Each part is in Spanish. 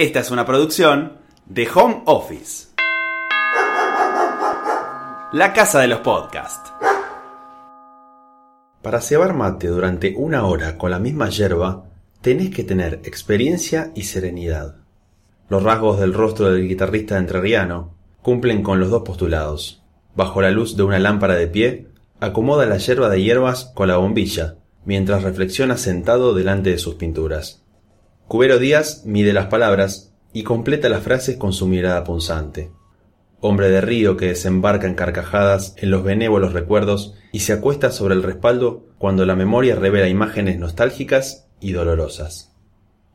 Esta es una producción de Home Office. La casa de los podcasts. Para cebar mate durante una hora con la misma yerba, tenés que tener experiencia y serenidad. Los rasgos del rostro del guitarrista entrerriano cumplen con los dos postulados. Bajo la luz de una lámpara de pie, acomoda la yerba de hierbas con la bombilla, mientras reflexiona sentado delante de sus pinturas. Cubero Díaz mide las palabras y completa las frases con su mirada punzante. Hombre de río que desembarca en carcajadas en los benévolos recuerdos y se acuesta sobre el respaldo cuando la memoria revela imágenes nostálgicas y dolorosas.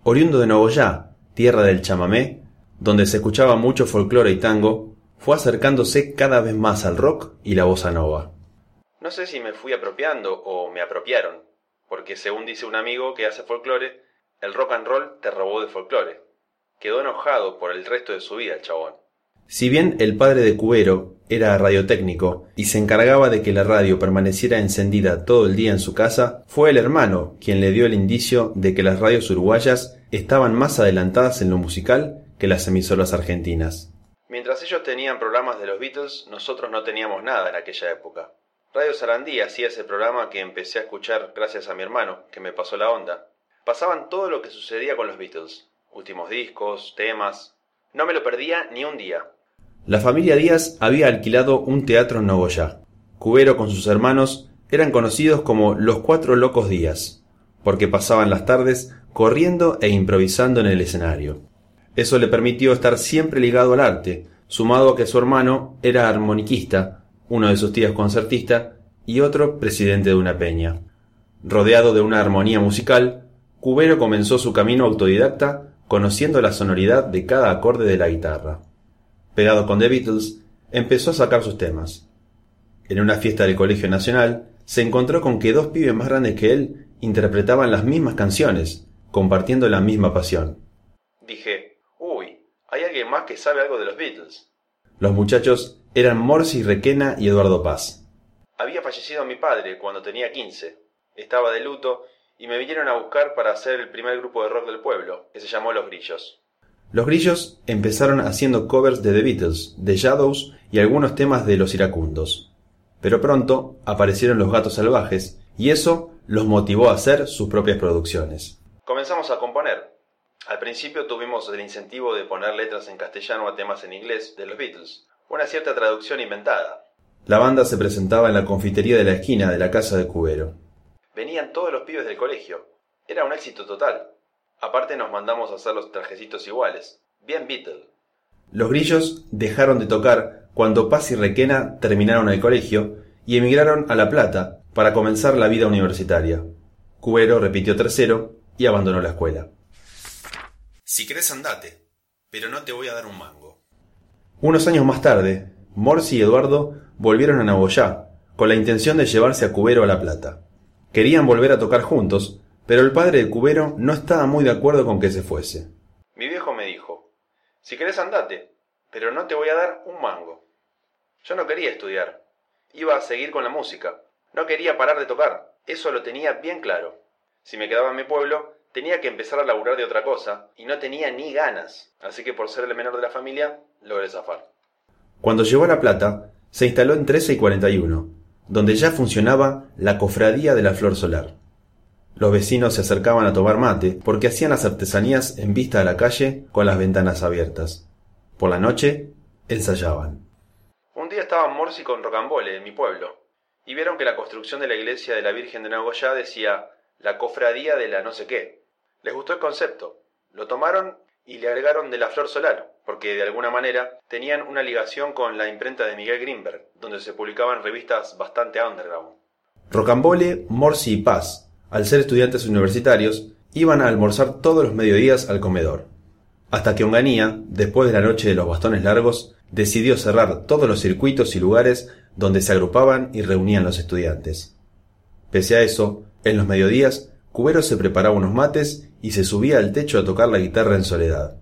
Oriundo de Nogoyá, tierra del chamamé, donde se escuchaba mucho folclore y tango, fue acercándose cada vez más al rock y la bossa nova. No sé si me fui apropiando o me apropiaron, porque según dice un amigo que hace folclore, el rock and roll te robó de folclore. Quedó enojado por el resto de su vida el chabón. Si bien el padre de Cubero era radiotécnico y se encargaba de que la radio permaneciera encendida todo el día en su casa, fue el hermano quien le dio el indicio de que las radios uruguayas estaban más adelantadas en lo musical que las emisoras argentinas. Mientras ellos tenían programas de los Beatles, nosotros no teníamos nada en aquella época. Radio Sarandí hacía ese programa que empecé a escuchar gracias a mi hermano, que me pasó la onda. Pasaban todo lo que sucedía con los Beatles, últimos discos, temas. No me lo perdía ni un día. La familia Díaz había alquilado un teatro en Nogoyá. Cubero con sus hermanos eran conocidos como los Cuatro Locos Díaz, porque pasaban las tardes corriendo e improvisando en el escenario. Eso le permitió estar siempre ligado al arte, sumado a que su hermano era armoniquista uno de sus tíos concertista y otro presidente de una peña. Rodeado de una armonía musical, Cubero comenzó su camino autodidacta conociendo la sonoridad de cada acorde de la guitarra. Pegado con The Beatles, empezó a sacar sus temas. En una fiesta del Colegio Nacional, se encontró con que dos pibes más grandes que él interpretaban las mismas canciones, compartiendo la misma pasión. Dije, uy, hay alguien más que sabe algo de los Beatles. Los muchachos eran Morsi Requena y Eduardo Paz. Había fallecido mi padre cuando tenía 15. Estaba de luto y me vinieron a buscar para hacer el primer grupo de rock del pueblo, que se llamó Los Grillos. Los Grillos empezaron haciendo covers de The Beatles, The Shadows y algunos temas de Los Iracundos. Pero pronto aparecieron los gatos salvajes y eso los motivó a hacer sus propias producciones. Comenzamos a componer. Al principio tuvimos el incentivo de poner letras en castellano a temas en inglés de los Beatles, una cierta traducción inventada. La banda se presentaba en la confitería de la esquina de la casa de Cubero. Venían todos los pibes del colegio. Era un éxito total. Aparte nos mandamos a hacer los trajecitos iguales. Bien Beatle. Los grillos dejaron de tocar cuando Paz y Requena terminaron el colegio y emigraron a La Plata para comenzar la vida universitaria. Cubero repitió tercero y abandonó la escuela. Si querés andate, pero no te voy a dar un mango. Unos años más tarde, Morsi y Eduardo volvieron a Nagoyá, con la intención de llevarse a Cubero a La Plata. Querían volver a tocar juntos, pero el padre de Cubero no estaba muy de acuerdo con que se fuese. Mi viejo me dijo, si querés andate, pero no te voy a dar un mango. Yo no quería estudiar, iba a seguir con la música, no quería parar de tocar, eso lo tenía bien claro. Si me quedaba en mi pueblo, tenía que empezar a laburar de otra cosa, y no tenía ni ganas, así que por ser el menor de la familia, logré zafar. Cuando llegó a La Plata, se instaló en 13 y 41, donde ya funcionaba la cofradía de la flor solar. Los vecinos se acercaban a tomar mate porque hacían las artesanías en vista a la calle con las ventanas abiertas. Por la noche, ensayaban. Un día estaba Morsi con Rocambole en mi pueblo, y vieron que la construcción de la iglesia de la Virgen de Nagoya decía la cofradía de la no sé qué. Les gustó el concepto. Lo tomaron y le agregaron de la flor solar, porque de alguna manera tenían una ligación con la imprenta de Miguel Greenberg, donde se publicaban revistas bastante underground. Rocambole, Morsi y Paz, al ser estudiantes universitarios, iban a almorzar todos los mediodías al comedor. Hasta que Onganía, después de la noche de los bastones largos, decidió cerrar todos los circuitos y lugares donde se agrupaban y reunían los estudiantes. Pese a eso, en los mediodías, Cubero se preparaba unos mates y se subía al techo a tocar la guitarra en soledad.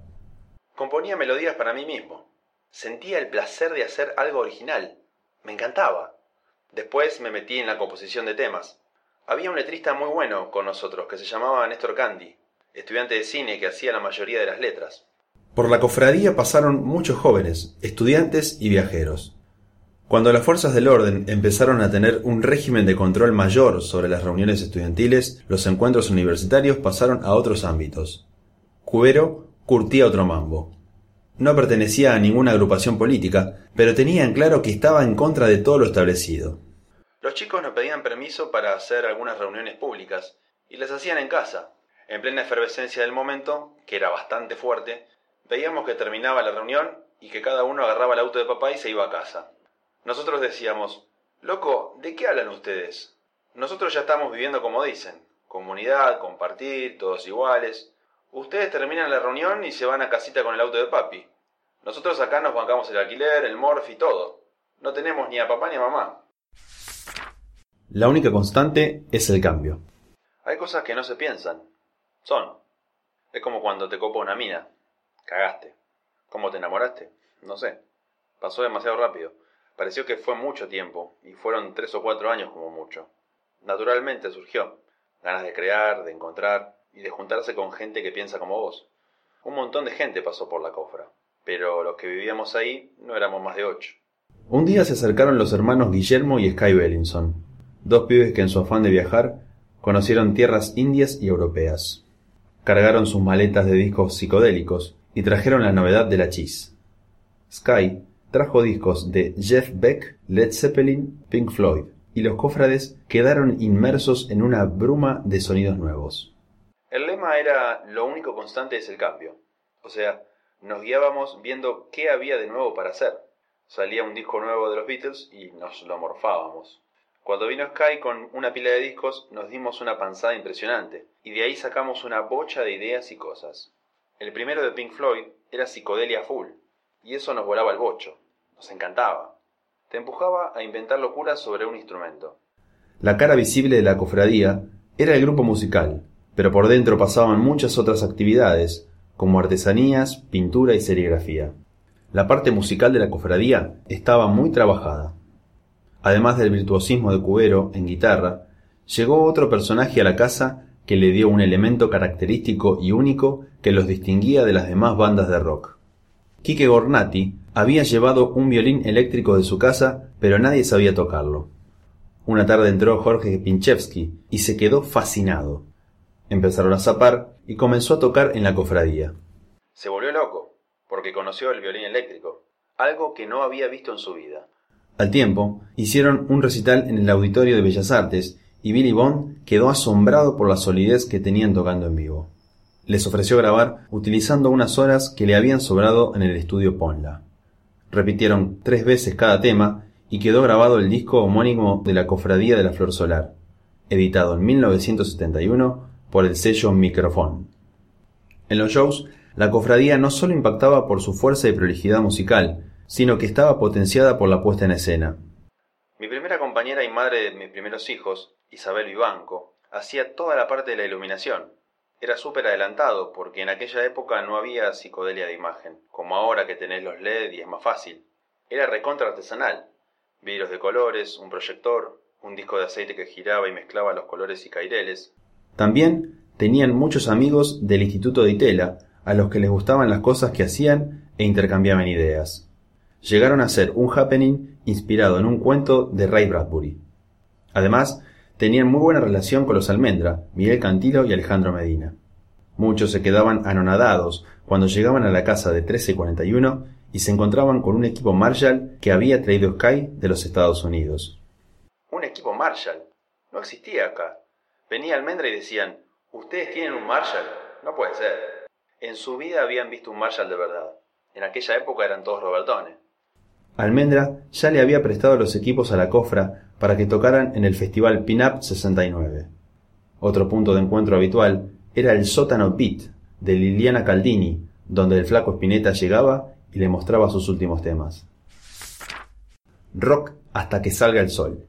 Componía melodías para mí mismo. Sentía el placer de hacer algo original. Me encantaba. Después me metí en la composición de temas. Había un letrista muy bueno con nosotros que se llamaba Néstor Candy, estudiante de cine que hacía la mayoría de las letras. Por la cofradía pasaron muchos jóvenes, estudiantes y viajeros. Cuando las fuerzas del orden empezaron a tener un régimen de control mayor sobre las reuniones estudiantiles, los encuentros universitarios pasaron a otros ámbitos. Cubero curtía otro mambo. No pertenecía a ninguna agrupación política, pero tenía en claro que estaba en contra de todo lo establecido. Los chicos nos pedían permiso para hacer algunas reuniones públicas, y las hacían en casa. En plena efervescencia del momento, que era bastante fuerte, veíamos que terminaba la reunión y que cada uno agarraba el auto de papá y se iba a casa. Nosotros decíamos, loco, ¿de qué hablan ustedes? Nosotros ya estamos viviendo como dicen, comunidad, compartir, todos iguales. Ustedes terminan la reunión y se van a casita con el auto de papi. Nosotros acá nos bancamos el alquiler, el morf y todo. No tenemos ni a papá ni a mamá. La única constante es el cambio. Hay cosas que no se piensan. Son. Es como cuando te copa una mina. Cagaste. ¿Cómo te enamoraste? No sé. Pasó demasiado rápido. Pareció que fue mucho tiempo, y fueron tres o cuatro años como mucho. Naturalmente surgió. Ganas de crear, de encontrar, y de juntarse con gente que piensa como vos. Un montón de gente pasó por la cofra, pero los que vivíamos ahí no éramos más de ocho. Un día se acercaron los hermanos Guillermo y Sky Bellinson, dos pibes que en su afán de viajar conocieron tierras indias y europeas. Cargaron sus maletas de discos psicodélicos y trajeron la novedad de la cheese. Sky trajo discos de Jeff Beck, Led Zeppelin, Pink Floyd, y los cofrades quedaron inmersos en una bruma de sonidos nuevos. El lema era lo único constante es el cambio. O sea, nos guiábamos viendo qué había de nuevo para hacer. Salía un disco nuevo de los Beatles y nos lo morfábamos. Cuando vino Sky con una pila de discos nos dimos una panzada impresionante y de ahí sacamos una bocha de ideas y cosas. El primero de Pink Floyd era psicodelia full y eso nos volaba el bocho. Nos encantaba. Te empujaba a inventar locuras sobre un instrumento. La cara visible de la cofradía era el grupo musical, pero por dentro pasaban muchas otras actividades, como artesanías, pintura y serigrafía. La parte musical de la cofradía estaba muy trabajada. Además del virtuosismo de Cubero en guitarra, llegó otro personaje a la casa que le dio un elemento característico y único que los distinguía de las demás bandas de rock. Quique Gornati había llevado un violín eléctrico de su casa, pero nadie sabía tocarlo. Una tarde entró Jorge Pinchevsky y se quedó fascinado. Empezaron a zapar y comenzó a tocar en la cofradía. Se volvió loco, porque conoció el violín eléctrico, algo que no había visto en su vida. Al tiempo, hicieron un recital en el Auditorio de Bellas Artes y Billy Bond quedó asombrado por la solidez que tenían tocando en vivo. Les ofreció grabar utilizando unas horas que le habían sobrado en el estudio Ponla. Repitieron tres veces cada tema y quedó grabado el disco homónimo de la Cofradía de la Flor Solar, editado en 1971 por el sello Microphone. En los shows, la cofradía no solo impactaba por su fuerza y prolijidad musical, sino que estaba potenciada por la puesta en escena. Mi primera compañera y madre de mis primeros hijos, Isabel Vivanco, hacía toda la parte de la iluminación. Era súper adelantado porque en aquella época no había psicodelia de imagen, como ahora que tenés los LED y es más fácil. Era recontra artesanal. Vidrios de colores, un proyector, un disco de aceite que giraba y mezclaba los colores y caireles, también tenían muchos amigos del Instituto de Itela, a los que les gustaban las cosas que hacían e intercambiaban ideas. Llegaron a ser un happening inspirado en un cuento de Ray Bradbury. Además, tenían muy buena relación con los Almendra, Miguel Cantilo y Alejandro Medina. Muchos se quedaban anonadados cuando llegaban a la casa de 1341 y se encontraban con un equipo Marshall que había traído Sky de los Estados Unidos. ¿Un equipo Marshall? No existía acá. Venía Almendra y decían, ¿ustedes tienen un Marshall? No puede ser. En su vida habían visto un Marshall de verdad. En aquella época eran todos Robertones. Almendra ya le había prestado los equipos a la cofra para que tocaran en el festival Pinup 69. Otro punto de encuentro habitual era el sótano Beat de Liliana Caldini, donde el flaco Spinetta llegaba y le mostraba sus últimos temas. Rock hasta que salga el sol.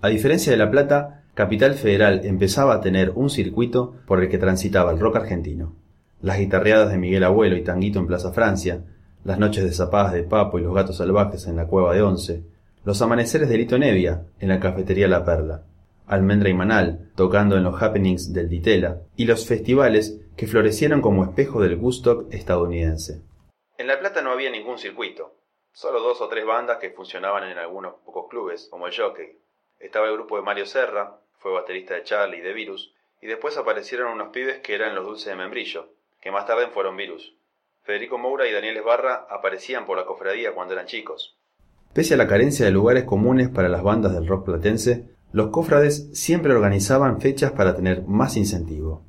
A diferencia de La Plata, Capital Federal empezaba a tener un circuito por el que transitaba el rock argentino. Las guitarreadas de Miguel Abuelo y Tanguito en Plaza Francia, las noches de zapadas de Papo y los gatos salvajes en la cueva de Once, los amaneceres de Lito Nevia en la cafetería La Perla, Almendra y Manal, tocando en los happenings del Ditela, y los festivales que florecieron como espejo del Woodstock estadounidense. En La Plata no había ningún circuito, solo dos o tres bandas que funcionaban en algunos pocos clubes, como el Jockey. Estaba el grupo de Mario Serra, fue baterista de Charlie y de Virus, y después aparecieron unos pibes que eran los dulces de membrillo, que más tarde fueron Virus. Federico Moura y Daniel Esbarra aparecían por la cofradía cuando eran chicos. Pese a la carencia de lugares comunes para las bandas del rock platense, los cofrades siempre organizaban fechas para tener más incentivo.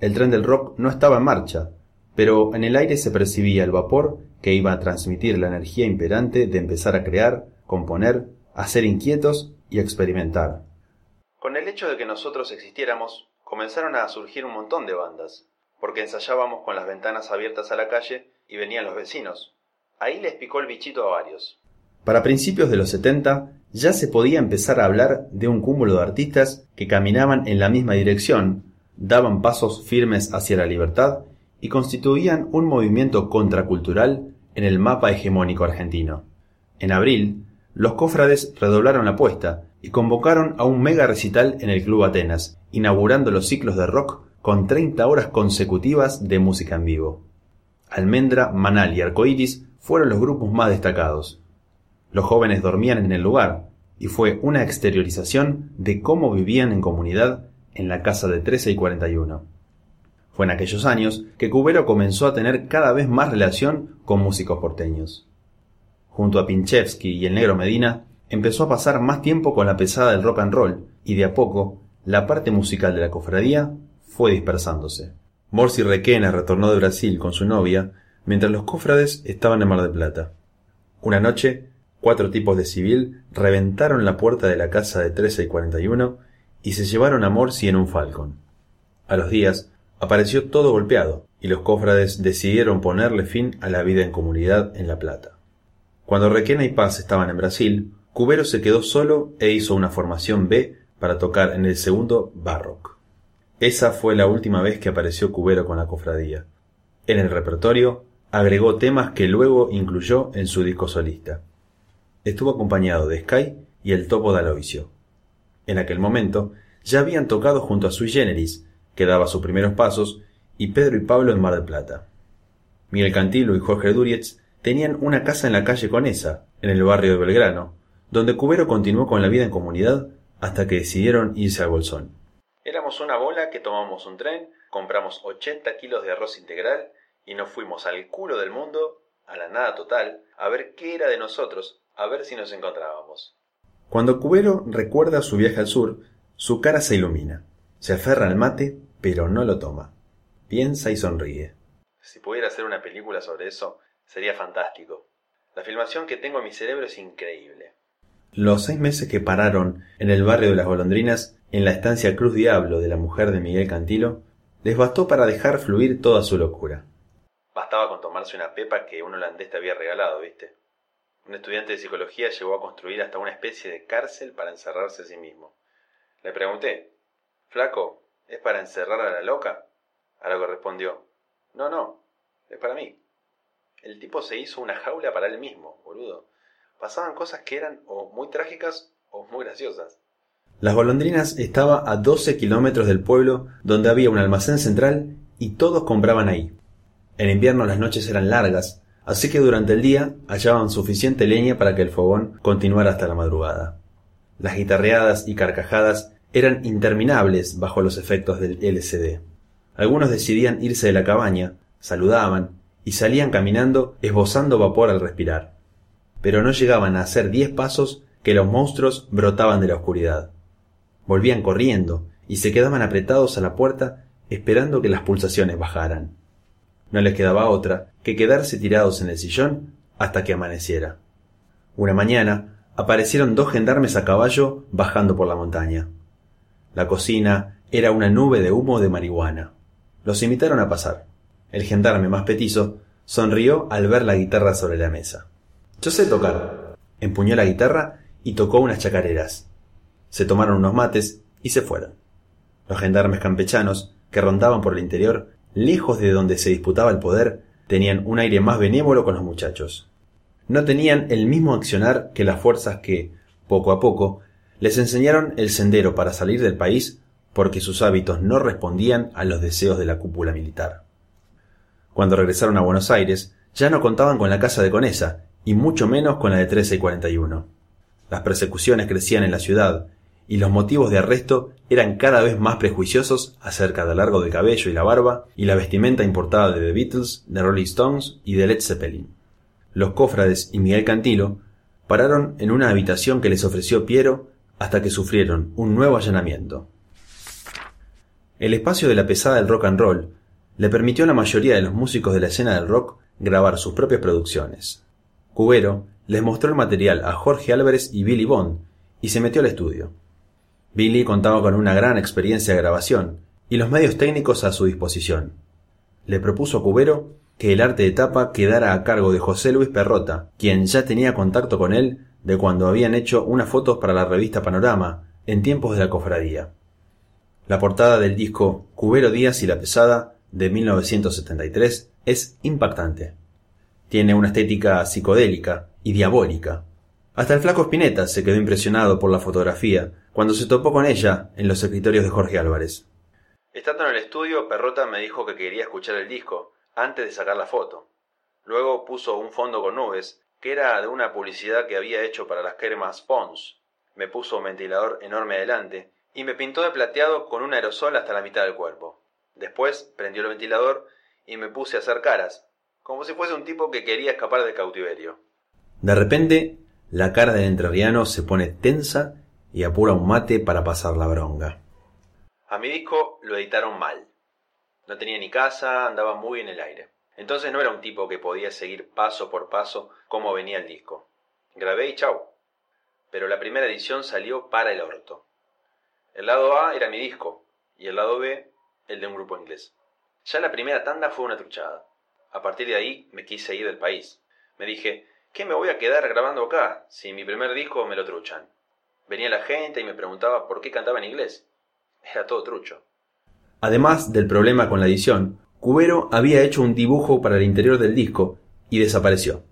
El tren del rock no estaba en marcha, pero en el aire se percibía el vapor que iba a transmitir la energía imperante de empezar a crear, componer, a ser inquietos y experimentar. Con el hecho de que nosotros existiéramos, comenzaron a surgir un montón de bandas, porque ensayábamos con las ventanas abiertas a la calle y venían los vecinos. Ahí les picó el bichito a varios. Para principios de los 70 ya se podía empezar a hablar de un cúmulo de artistas que caminaban en la misma dirección, daban pasos firmes hacia la libertad y constituían un movimiento contracultural en el mapa hegemónico argentino. En abril, los cofrades redoblaron la apuesta y convocaron a un mega recital en el Club Atenas, inaugurando los ciclos de rock con 30 horas consecutivas de música en vivo. Almendra, Manal y Arcoiris fueron los grupos más destacados. Los jóvenes dormían en el lugar, y fue una exteriorización de cómo vivían en comunidad en la casa de 13 y 41. Fue en aquellos años que Cubero comenzó a tener cada vez más relación con músicos porteños. Junto a Pinchevsky y el negro Medina, empezó a pasar más tiempo con la pesada del rock and roll, y de a poco, la parte musical de la cofradía fue dispersándose. Morsi Requena retornó de Brasil con su novia, mientras los cofrades estaban en Mar del Plata. Una noche, cuatro tipos de civil reventaron la puerta de la casa de 13 y 41 y se llevaron a Morsi en un falcón. A los días, apareció todo golpeado, y los cofrades decidieron ponerle fin a la vida en comunidad en La Plata. Cuando Requena y Paz estaban en Brasil, Cubero se quedó solo e hizo una formación B para tocar en el segundo Barrock. Esa fue la última vez que apareció Cubero con la cofradía. En el repertorio agregó temas que luego incluyó en su disco solista. Estuvo acompañado de Sky y el Topo D'Aloisio. En aquel momento ya habían tocado junto a Sui Generis, que daba sus primeros pasos, y Pedro y Pablo en Mar del Plata. Miguel Cantilo y Jorge Durietz tenían una casa en la calle Conesa, en el barrio de Belgrano, donde Cubero continuó con la vida en comunidad hasta que decidieron irse al Bolsón. Éramos una bola que tomamos un tren, compramos 80 kilos de arroz integral y nos fuimos al culo del mundo, a la nada total, a ver qué era de nosotros, a ver si nos encontrábamos. Cuando Cubero recuerda su viaje al sur, su cara se ilumina. Se aferra al mate, pero no lo toma. Piensa y sonríe. Si pudiera hacer una película sobre eso, sería fantástico. La filmación que tengo en mi cerebro es increíble. Los seis meses que pararon en el barrio de las golondrinas, en la estancia Cruz Diablo de la mujer de Miguel Cantilo, les bastó para dejar fluir toda su locura. Bastaba con tomarse una pepa que un holandés te había regalado, ¿viste? Un estudiante de psicología llegó a construir hasta una especie de cárcel para encerrarse a sí mismo. Le pregunté, Flaco, ¿es para encerrar a la loca? A lo que respondió, no, no, es para mí. El tipo se hizo una jaula para él mismo, boludo. Pasaban cosas que eran o muy trágicas o muy graciosas. Las golondrinas estaba a 12 kilómetros del pueblo donde había un almacén central y todos compraban ahí. En invierno las noches eran largas, así que durante el día hallaban suficiente leña para que el fogón continuara hasta la madrugada. Las guitarreadas y carcajadas eran interminables bajo los efectos del LCD. Algunos decidían irse de la cabaña, saludaban y salían caminando esbozando vapor al respirar. Pero no llegaban a hacer diez pasos que los monstruos brotaban de la oscuridad. Volvían corriendo y se quedaban apretados a la puerta esperando que las pulsaciones bajaran. No les quedaba otra que quedarse tirados en el sillón hasta que amaneciera. Una mañana aparecieron dos gendarmes a caballo bajando por la montaña. La cocina era una nube de humo de marihuana. Los invitaron a pasar. El gendarme más petizo sonrió al ver la guitarra sobre la mesa. Yo sé tocar. Empuñó la guitarra y tocó unas chacareras. Se tomaron unos mates y se fueron. Los gendarmes campechanos, que rondaban por el interior, lejos de donde se disputaba el poder, tenían un aire más benévolo con los muchachos. No tenían el mismo accionar que las fuerzas que, poco a poco, les enseñaron el sendero para salir del país porque sus hábitos no respondían a los deseos de la cúpula militar. Cuando regresaron a Buenos Aires, ya no contaban con la casa de Conesa, y mucho menos con la de 13 y 41. Las persecuciones crecían en la ciudad, y los motivos de arresto eran cada vez más prejuiciosos acerca del largo de cabello y la barba y la vestimenta importada de The Beatles, de Rolling Stones y de Led Zeppelin. Los cofrades y Miguel Cantilo pararon en una habitación que les ofreció Piero hasta que sufrieron un nuevo allanamiento. El espacio de la pesada del rock and roll le permitió a la mayoría de los músicos de la escena del rock grabar sus propias producciones. Cubero les mostró el material a Jorge Álvarez y Billy Bond y se metió al estudio. Billy contaba con una gran experiencia de grabación y los medios técnicos a su disposición. Le propuso a Cubero que el arte de tapa quedara a cargo de José Luis Perrota, quien ya tenía contacto con él de cuando habían hecho unas fotos para la revista Panorama en tiempos de la cofradía. La portada del disco Cubero Díaz y la Pesada de 1973 es impactante. Tiene una estética psicodélica y diabólica. Hasta el flaco Spinetta se quedó impresionado por la fotografía cuando se topó con ella en los escritorios de Jorge Álvarez. Estando en el estudio, Perrota me dijo que quería escuchar el disco antes de sacar la foto. Luego puso un fondo con nubes, que era de una publicidad que había hecho para las cremas Pons. Me puso un ventilador enorme adelante y me pintó de plateado con un aerosol hasta la mitad del cuerpo. Después prendió el ventilador y me puse a hacer caras, como si fuese un tipo que quería escapar del cautiverio. De repente, la cara del entrerriano se pone tensa y apura un mate para pasar la bronca. A mi disco lo editaron mal. No tenía ni casa, andaba muy en el aire. Entonces no era un tipo que podía seguir paso por paso cómo venía el disco. Grabé y chau. Pero la primera edición salió para el orto. El lado A era mi disco y el lado B el de un grupo inglés. Ya la primera tanda fue una truchada. A partir de ahí me quise ir del país. Me dije, ¿qué me voy a quedar grabando acá si mi primer disco me lo truchan? Venía la gente y me preguntaba por qué cantaba en inglés. Era todo trucho. Además del problema con la edición, Cubero había hecho un dibujo para el interior del disco y desapareció.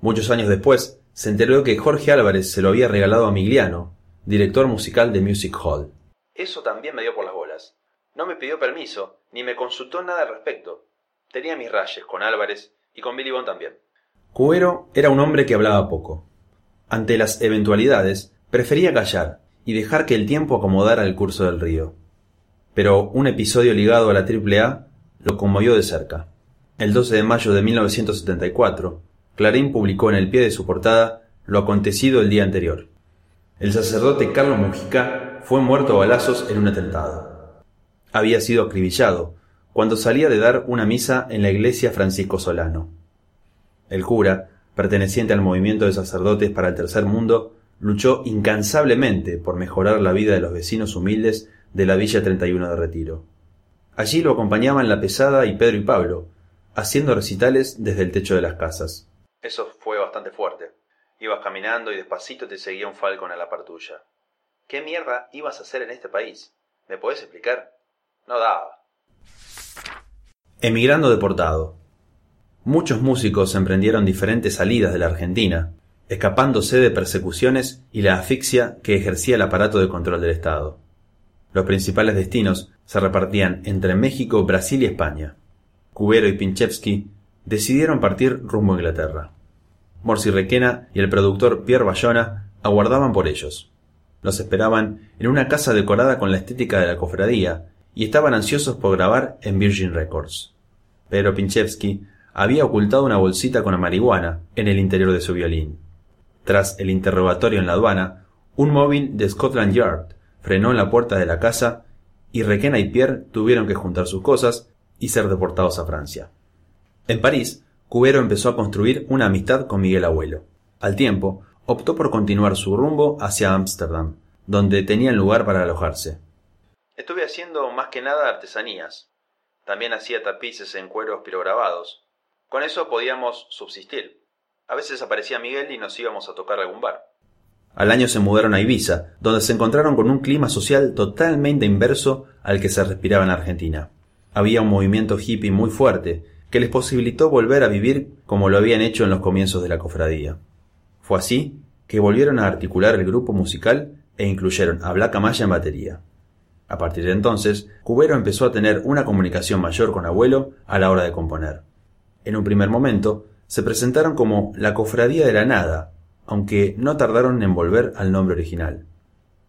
Muchos años después, se enteró que Jorge Álvarez se lo había regalado a Migliano, director musical de Music Hall. Eso también me dio por las bolas. No me pidió permiso, ni me consultó nada al respecto. Tenía mis rayes con Álvarez y con Billy Bond también. Cubero era un hombre que hablaba poco. Ante las eventualidades, prefería callar y dejar que el tiempo acomodara el curso del río. Pero un episodio ligado a la AAA lo conmovió de cerca. El 12 de mayo de 1974, Clarín publicó en el pie de su portada lo acontecido el día anterior. El sacerdote Carlos Mujica fue muerto a balazos en un atentado. Había sido acribillado cuando salía de dar una misa en la iglesia Francisco Solano. El cura, perteneciente al movimiento de sacerdotes para el tercer mundo, luchó incansablemente por mejorar la vida de los vecinos humildes de la Villa 31 de Retiro. Allí lo acompañaban La Pesada y Pedro y Pablo, haciendo recitales desde el techo de las casas. Eso fue bastante fuerte. Ibas caminando y despacito te seguía un falcon a la par tuya. ¿Qué mierda ibas a hacer en este país? ¿Me podés explicar? No daba. Emigrando deportado. Muchos músicos emprendieron diferentes salidas de la Argentina, escapándose de persecuciones y la asfixia que ejercía el aparato de control del Estado. Los principales destinos se repartían entre México, Brasil y España. Cubero y Pinchevsky decidieron partir rumbo a Inglaterra. Morsi Requena y el productor Pierre Bayona aguardaban por ellos. Los esperaban en una casa decorada con la estética de la cofradía y estaban ansiosos por grabar en Virgin Records. Pedro Pinchevsky había ocultado una bolsita con marihuana en el interior de su violín. Tras el interrogatorio en la aduana, un móvil de Scotland Yard frenó en la puerta de la casa y Requena y Pierre tuvieron que juntar sus cosas y ser deportados a Francia. En París, Cubero empezó a construir una amistad con Miguel Abuelo. Al tiempo, optó por continuar su rumbo hacia Ámsterdam, donde tenían lugar para alojarse. Estuve haciendo más que nada artesanías. También hacía tapices en cueros pirograbados. Con eso podíamos subsistir. A veces aparecía Miguel y nos íbamos a tocar algún bar. Al año se mudaron a Ibiza, donde se encontraron con un clima social totalmente inverso al que se respiraba en Argentina. Había un movimiento hippie muy fuerte, que les posibilitó volver a vivir como lo habían hecho en los comienzos de la cofradía. Fue así que volvieron a articular el grupo musical e incluyeron a Black Amaya en batería. A partir de entonces, Cubero empezó a tener una comunicación mayor con Abuelo a la hora de componer. En un primer momento, se presentaron como la Cofradía de la Nada, aunque no tardaron en volver al nombre original.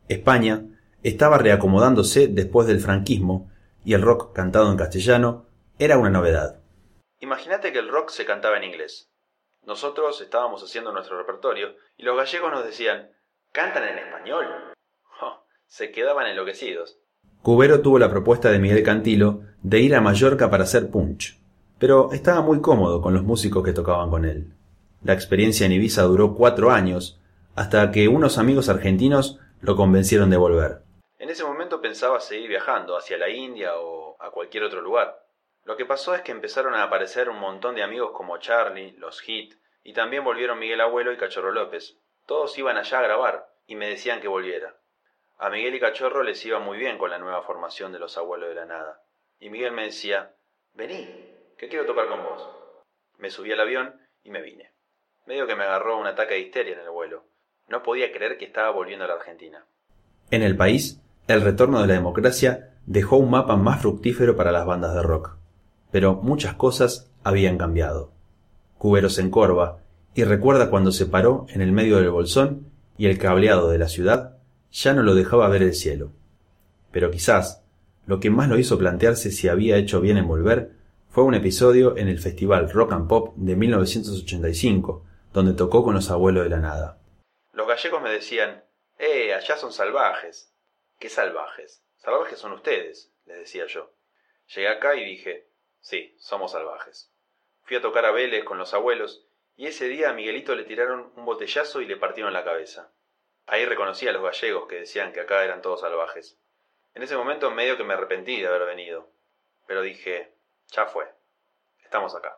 España estaba reacomodándose después del franquismo y el rock cantado en castellano era una novedad. Imagínate que el rock se cantaba en inglés. Nosotros estábamos haciendo nuestro repertorio y los gallegos nos decían, ¿cantan en español? se quedaban enloquecidos. Cubero tuvo la propuesta de Miguel Cantilo de ir a Mallorca para hacer punch, pero estaba muy cómodo con los músicos que tocaban con él. La experiencia en Ibiza duró cuatro años, hasta que unos amigos argentinos lo convencieron de volver. En ese momento pensaba seguir viajando hacia la India o a cualquier otro lugar. Lo que pasó es que empezaron a aparecer un montón de amigos como Charlie, los Hit, y también volvieron Miguel Abuelo y Cachorro López. Todos iban allá a grabar y me decían que volviera. A Miguel y Cachorro les iba muy bien con la nueva formación de los Abuelos de la Nada. Y Miguel me decía, vení, que quiero tocar con vos. Me subí al avión y me vine. Medio que me agarró un ataque de histeria en el vuelo. No podía creer que estaba volviendo a la Argentina. En el país, el retorno de la democracia dejó un mapa más fructífero para las bandas de rock pero muchas cosas habían cambiado. Cubero se encorva y recuerda cuando se paró en el medio del bolsón y el cableado de la ciudad ya no lo dejaba ver el cielo. Pero quizás lo que más lo hizo plantearse si había hecho bien en volver fue un episodio en el Festival Rock and Pop de 1985, donde tocó con los abuelos de la nada. Los gallegos me decían, ¡eh, allá son salvajes! ¿Qué salvajes? Salvajes son ustedes, les decía yo. Llegué acá y dije, Sí, somos salvajes. Fui a tocar a Vélez con los abuelos y ese día a Miguelito le tiraron un botellazo y le partieron la cabeza. Ahí reconocí a los gallegos que decían que acá eran todos salvajes. En ese momento medio que me arrepentí de haber venido, pero dije, ya fue, estamos acá.